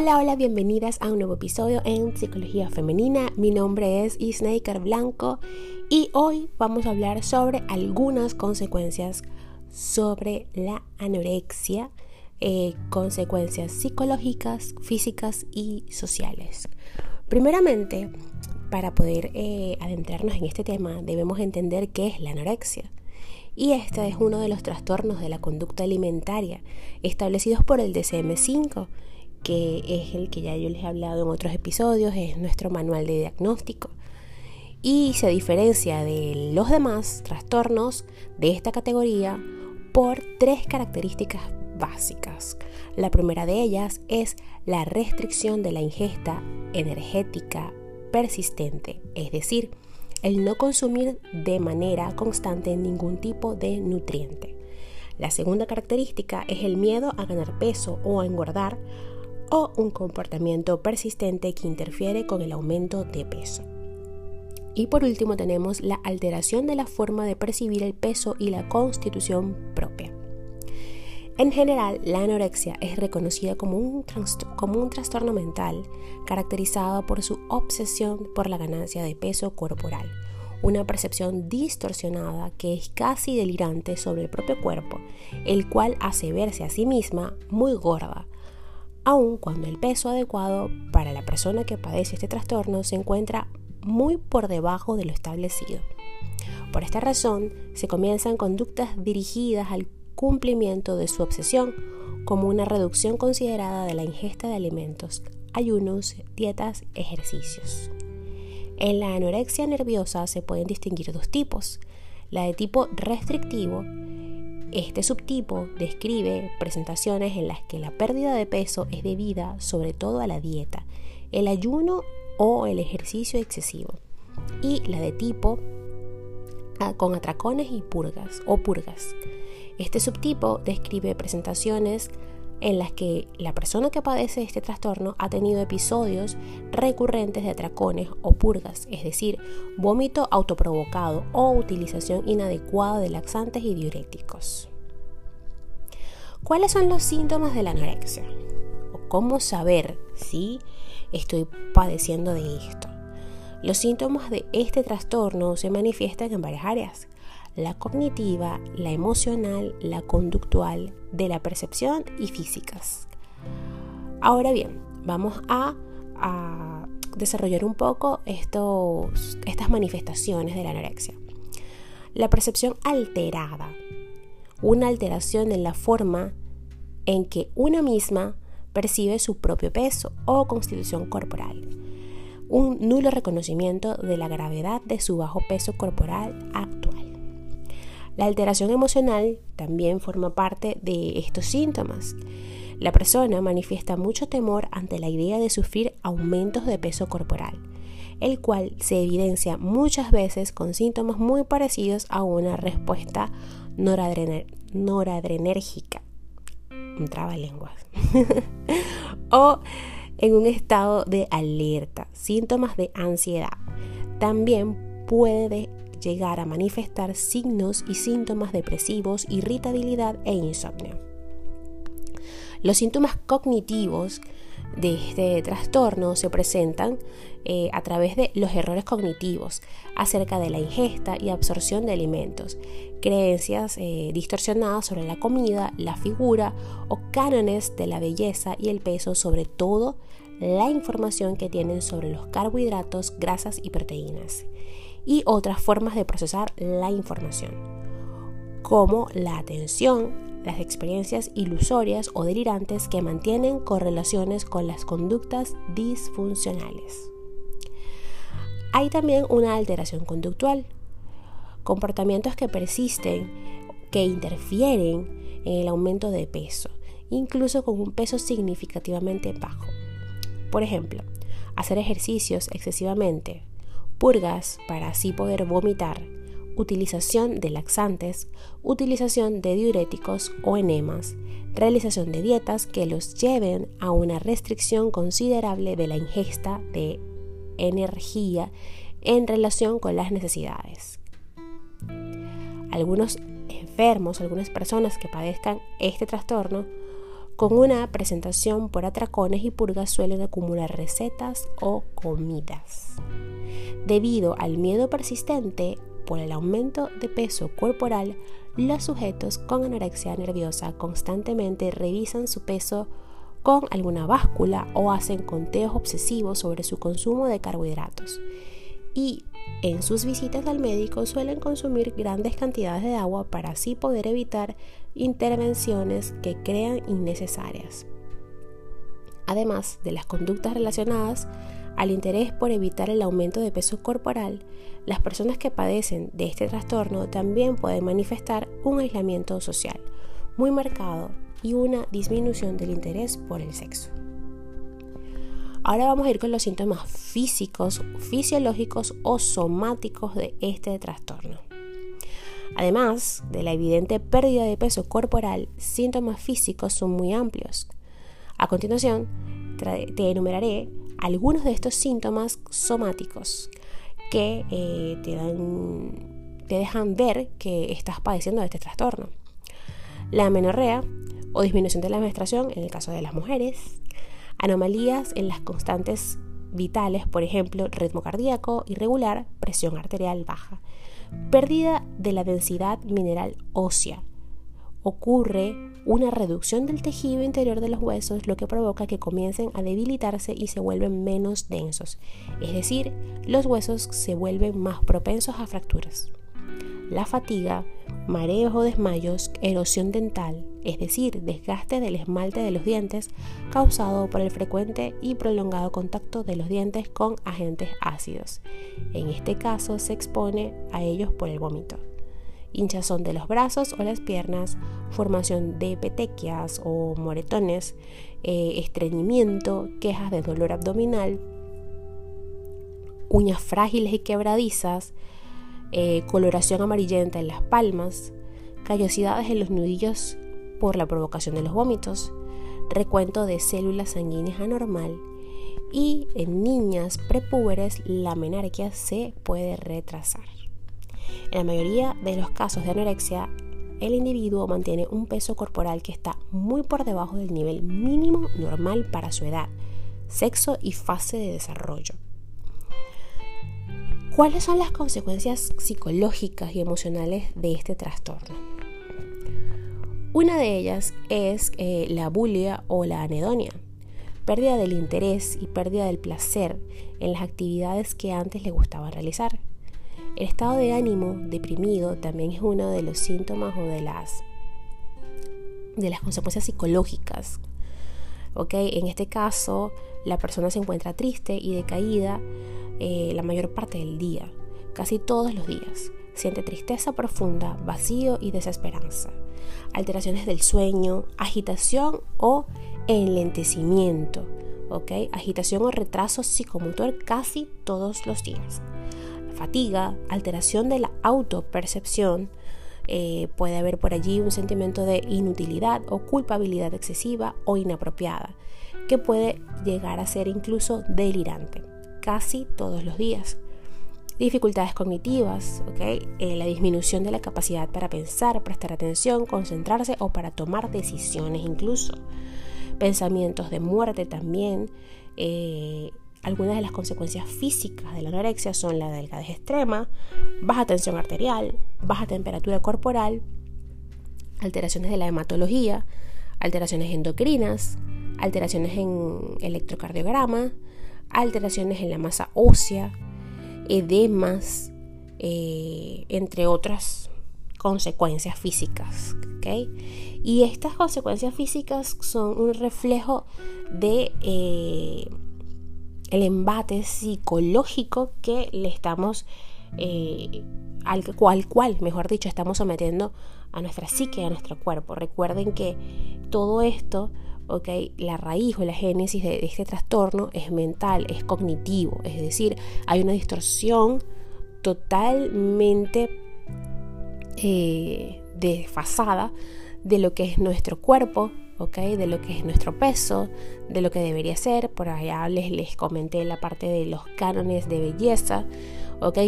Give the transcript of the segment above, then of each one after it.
Hola, hola, bienvenidas a un nuevo episodio en Psicología Femenina. Mi nombre es Isnaker Blanco y hoy vamos a hablar sobre algunas consecuencias sobre la anorexia, eh, consecuencias psicológicas, físicas y sociales. Primeramente, para poder eh, adentrarnos en este tema, debemos entender qué es la anorexia. Y este es uno de los trastornos de la conducta alimentaria establecidos por el DCM5 que es el que ya yo les he hablado en otros episodios, es nuestro manual de diagnóstico. Y se diferencia de los demás trastornos de esta categoría por tres características básicas. La primera de ellas es la restricción de la ingesta energética persistente, es decir, el no consumir de manera constante ningún tipo de nutriente. La segunda característica es el miedo a ganar peso o a engordar o un comportamiento persistente que interfiere con el aumento de peso. Y por último tenemos la alteración de la forma de percibir el peso y la constitución propia. En general, la anorexia es reconocida como un, como un, trastorno mental caracterizado por su obsesión por la ganancia de peso corporal, una percepción distorsionada que es casi delirante sobre el propio cuerpo, el cual hace verse a sí misma muy gorda, aun cuando el peso adecuado para la persona que padece este trastorno se encuentra muy por debajo de lo establecido. Por esta razón, se comienzan conductas dirigidas al cumplimiento de su obsesión, como una reducción considerada de la ingesta de alimentos, ayunos, dietas, ejercicios. En la anorexia nerviosa se pueden distinguir dos tipos, la de tipo restrictivo este subtipo describe presentaciones en las que la pérdida de peso es debida sobre todo a la dieta, el ayuno o el ejercicio excesivo. Y la de tipo con atracones y purgas o purgas. Este subtipo describe presentaciones en las que la persona que padece este trastorno ha tenido episodios recurrentes de atracones o purgas, es decir, vómito autoprovocado o utilización inadecuada de laxantes y diuréticos. ¿Cuáles son los síntomas de la anorexia? ¿O cómo saber si estoy padeciendo de esto? Los síntomas de este trastorno se manifiestan en varias áreas la cognitiva, la emocional, la conductual, de la percepción y físicas. Ahora bien, vamos a, desarrollar un poco estos, estas manifestaciones de la anorexia. La percepción alterada, una alteración en la forma en que una misma percibe su propio peso o constitución corporal. Un nulo reconocimiento de la gravedad de su bajo peso corporal actual. La alteración emocional también forma parte de estos síntomas. La persona manifiesta mucho temor ante la idea de sufrir aumentos de peso corporal, el cual se evidencia muchas veces con síntomas muy parecidos a una respuesta noradrenérgica. Un trabalenguas. o en un estado de alerta, síntomas de ansiedad. También puede llegar a manifestar signos y síntomas depresivos, irritabilidad e insomnio. Los síntomas cognitivos de este trastorno se presentan eh, a través de los errores cognitivos acerca de la ingesta y absorción de alimentos, creencias eh, distorsionadas sobre la comida, la figura o cánones de la belleza y el peso, sobre todo la información que tienen sobre los carbohidratos, grasas y proteínas y otras formas de procesar la información, como la atención, las experiencias ilusorias o delirantes que mantienen correlaciones con las conductas disfuncionales. Hay también una alteración conductual, comportamientos que persisten, que interfieren en el aumento de peso, incluso con un peso significativamente bajo. Por ejemplo, hacer ejercicios excesivamente, purgas para así poder vomitar, utilización de laxantes, utilización de diuréticos o enemas, realización de dietas que los lleven a una restricción considerable de la ingesta de energía en relación con las necesidades. Algunos enfermos, algunas personas que padezcan este trastorno, con una presentación por atracones y purgas suelen acumular recetas o comidas. Debido al miedo persistente por el aumento de peso corporal, los sujetos con anorexia nerviosa constantemente revisan su peso con alguna báscula o hacen conteos obsesivos sobre su consumo de carbohidratos. Y en sus visitas al médico suelen consumir grandes cantidades de agua para así poder evitar intervenciones que crean innecesarias. Además de las conductas relacionadas al interés por evitar el aumento de peso corporal, las personas que padecen de este trastorno también pueden manifestar un aislamiento social muy marcado y una disminución del interés por el sexo. Ahora vamos a ir con los síntomas físicos, fisiológicos o somáticos de este trastorno. Además de la evidente pérdida de peso corporal, síntomas físicos son muy amplios. A continuación, te enumeraré algunos de estos síntomas somáticos que eh, te, dan, te dejan ver que estás padeciendo de este trastorno. La amenorrea o disminución de la menstruación en el caso de las mujeres, Anomalías en las constantes vitales, por ejemplo, ritmo cardíaco irregular, presión arterial baja. Pérdida de la densidad mineral ósea. Ocurre una reducción del tejido interior de los huesos, lo que provoca que comiencen a debilitarse y se vuelven menos densos. Es decir, los huesos se vuelven más propensos a fracturas la fatiga, mareos o desmayos, erosión dental, es decir, desgaste del esmalte de los dientes causado por el frecuente y prolongado contacto de los dientes con agentes ácidos. En este caso se expone a ellos por el vómito. Hinchazón de los brazos o las piernas, formación de petequias o moretones, eh, estreñimiento, quejas de dolor abdominal, uñas frágiles y quebradizas, eh, coloración amarillenta en las palmas, callosidades en los nudillos por la provocación de los vómitos, recuento de células sanguíneas anormal y en niñas prepúberes la menarquia se puede retrasar. En la mayoría de los casos de anorexia, el individuo mantiene un peso corporal que está muy por debajo del nivel mínimo normal para su edad, sexo y fase de desarrollo. ¿Cuáles son las consecuencias psicológicas y emocionales de este trastorno? Una de ellas es eh, la bulia o la anedonia, pérdida del interés y pérdida del placer en las actividades que antes le gustaba realizar. El estado de ánimo deprimido también es uno de los síntomas o de las, de las consecuencias psicológicas. En este caso, la persona se encuentra triste y decaída eh, la mayor parte del día, casi todos los días. Siente tristeza profunda, vacío y desesperanza. Alteraciones del sueño, agitación o enlentecimiento. Agitación o retraso psicomotor casi todos los días. Fatiga, alteración de la autopercepción. Eh, puede haber por allí un sentimiento de inutilidad o culpabilidad excesiva o inapropiada, que puede llegar a ser incluso delirante casi todos los días. Dificultades cognitivas. Eh, la disminución de la capacidad para pensar, prestar atención, concentrarse o para tomar decisiones incluso. Pensamientos de muerte también. Eh, algunas de las consecuencias físicas de la anorexia son la delgadez extrema, baja tensión arterial, baja temperatura corporal, alteraciones de la hematología, alteraciones endocrinas, alteraciones en electrocardiograma, alteraciones en la masa ósea, edemas, eh, entre otras consecuencias físicas. Y estas consecuencias físicas son un reflejo de eh, el embate psicológico que le estamos eh, al cual, cual, mejor dicho, estamos sometiendo a nuestra psique, a nuestro cuerpo. Recuerden que todo esto la raíz o la génesis de este trastorno es mental, es cognitivo, es decir, hay una distorsión totalmente eh, desfasada de lo que es nuestro cuerpo, de lo que es nuestro peso, de lo que debería ser. Por allá les, les comenté la parte de los cánones de belleza,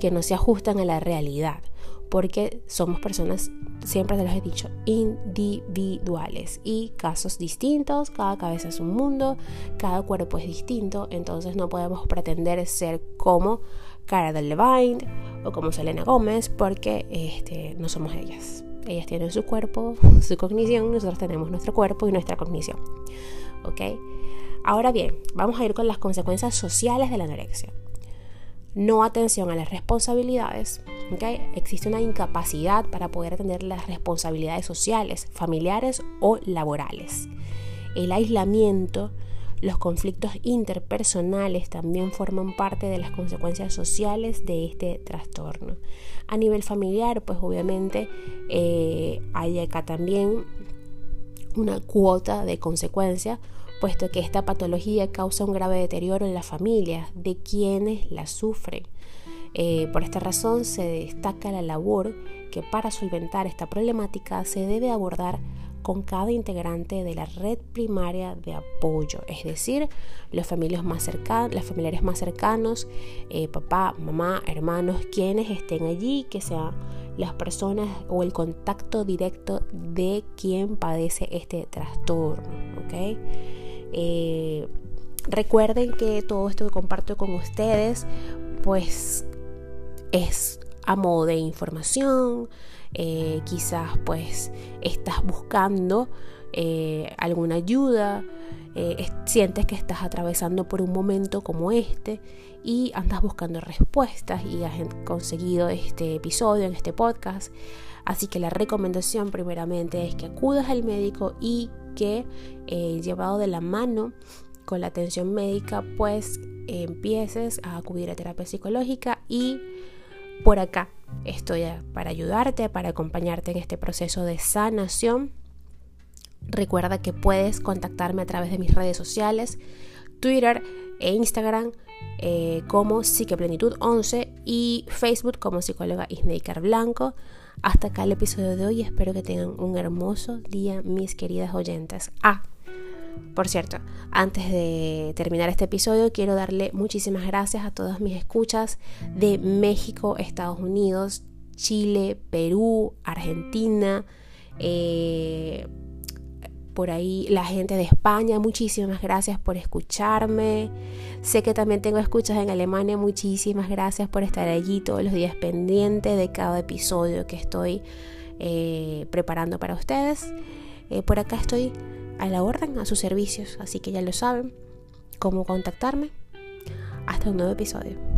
que no se ajustan a la realidad, porque somos personas siempre te los he dicho, individuales y casos distintos, cada cabeza es un mundo, cada cuerpo es distinto, entonces no podemos pretender ser como Cara del Levine o como Selena Gómez porque este, no somos ellas. Ellas tienen su cuerpo, su cognición, nosotros tenemos nuestro cuerpo y nuestra cognición. ¿Ok? Ahora bien, vamos a ir con las consecuencias sociales de la anorexia. No atención a las responsabilidades. Existe una incapacidad para poder atender las responsabilidades sociales, familiares o laborales. El aislamiento, los conflictos interpersonales también forman parte de las consecuencias sociales de este trastorno. A nivel familiar, pues obviamente eh, hay acá también una cuota de consecuencia, puesto que esta patología causa un grave deterioro en la familia de quienes la sufren. Eh, por esta razón se destaca la labor que para solventar esta problemática se debe abordar con cada integrante de la red primaria de apoyo, es decir, los familiares más cercanos, eh, papá, mamá, hermanos, quienes estén allí, que sean las personas o el contacto directo de quien padece este trastorno, ¿ok? Eh, recuerden que todo esto que comparto con ustedes, pues es a modo de información, eh, quizás pues estás buscando eh, alguna ayuda, eh, sientes que estás atravesando por un momento como este y andas buscando respuestas y has conseguido este episodio en este podcast. Así que la recomendación primeramente es que acudas al médico y que llevado de la mano con la atención médica pues empieces a acudir a terapia psicológica y por acá estoy para ayudarte, para acompañarte en este proceso de sanación. Recuerda que puedes contactarme a través de mis redes sociales, Twitter e Instagram eh, como Psiqueplenitud11 y Facebook como psicóloga Isneikar Blanco. Hasta acá el episodio de hoy. Espero que tengan un hermoso día, mis queridas oyentes. Ah, por cierto, antes de terminar este episodio, quiero darle muchísimas gracias a todas mis escuchas de México, Estados Unidos, Chile, Perú, Argentina, eh, por ahí la gente de España, muchísimas gracias por escucharme. Sé que también tengo escuchas en Alemania, muchísimas gracias por estar allí todos los días pendiente de cada episodio que estoy eh, preparando para ustedes. Eh, por acá estoy a la orden, a sus servicios, así que ya lo saben, cómo contactarme. Hasta un nuevo episodio.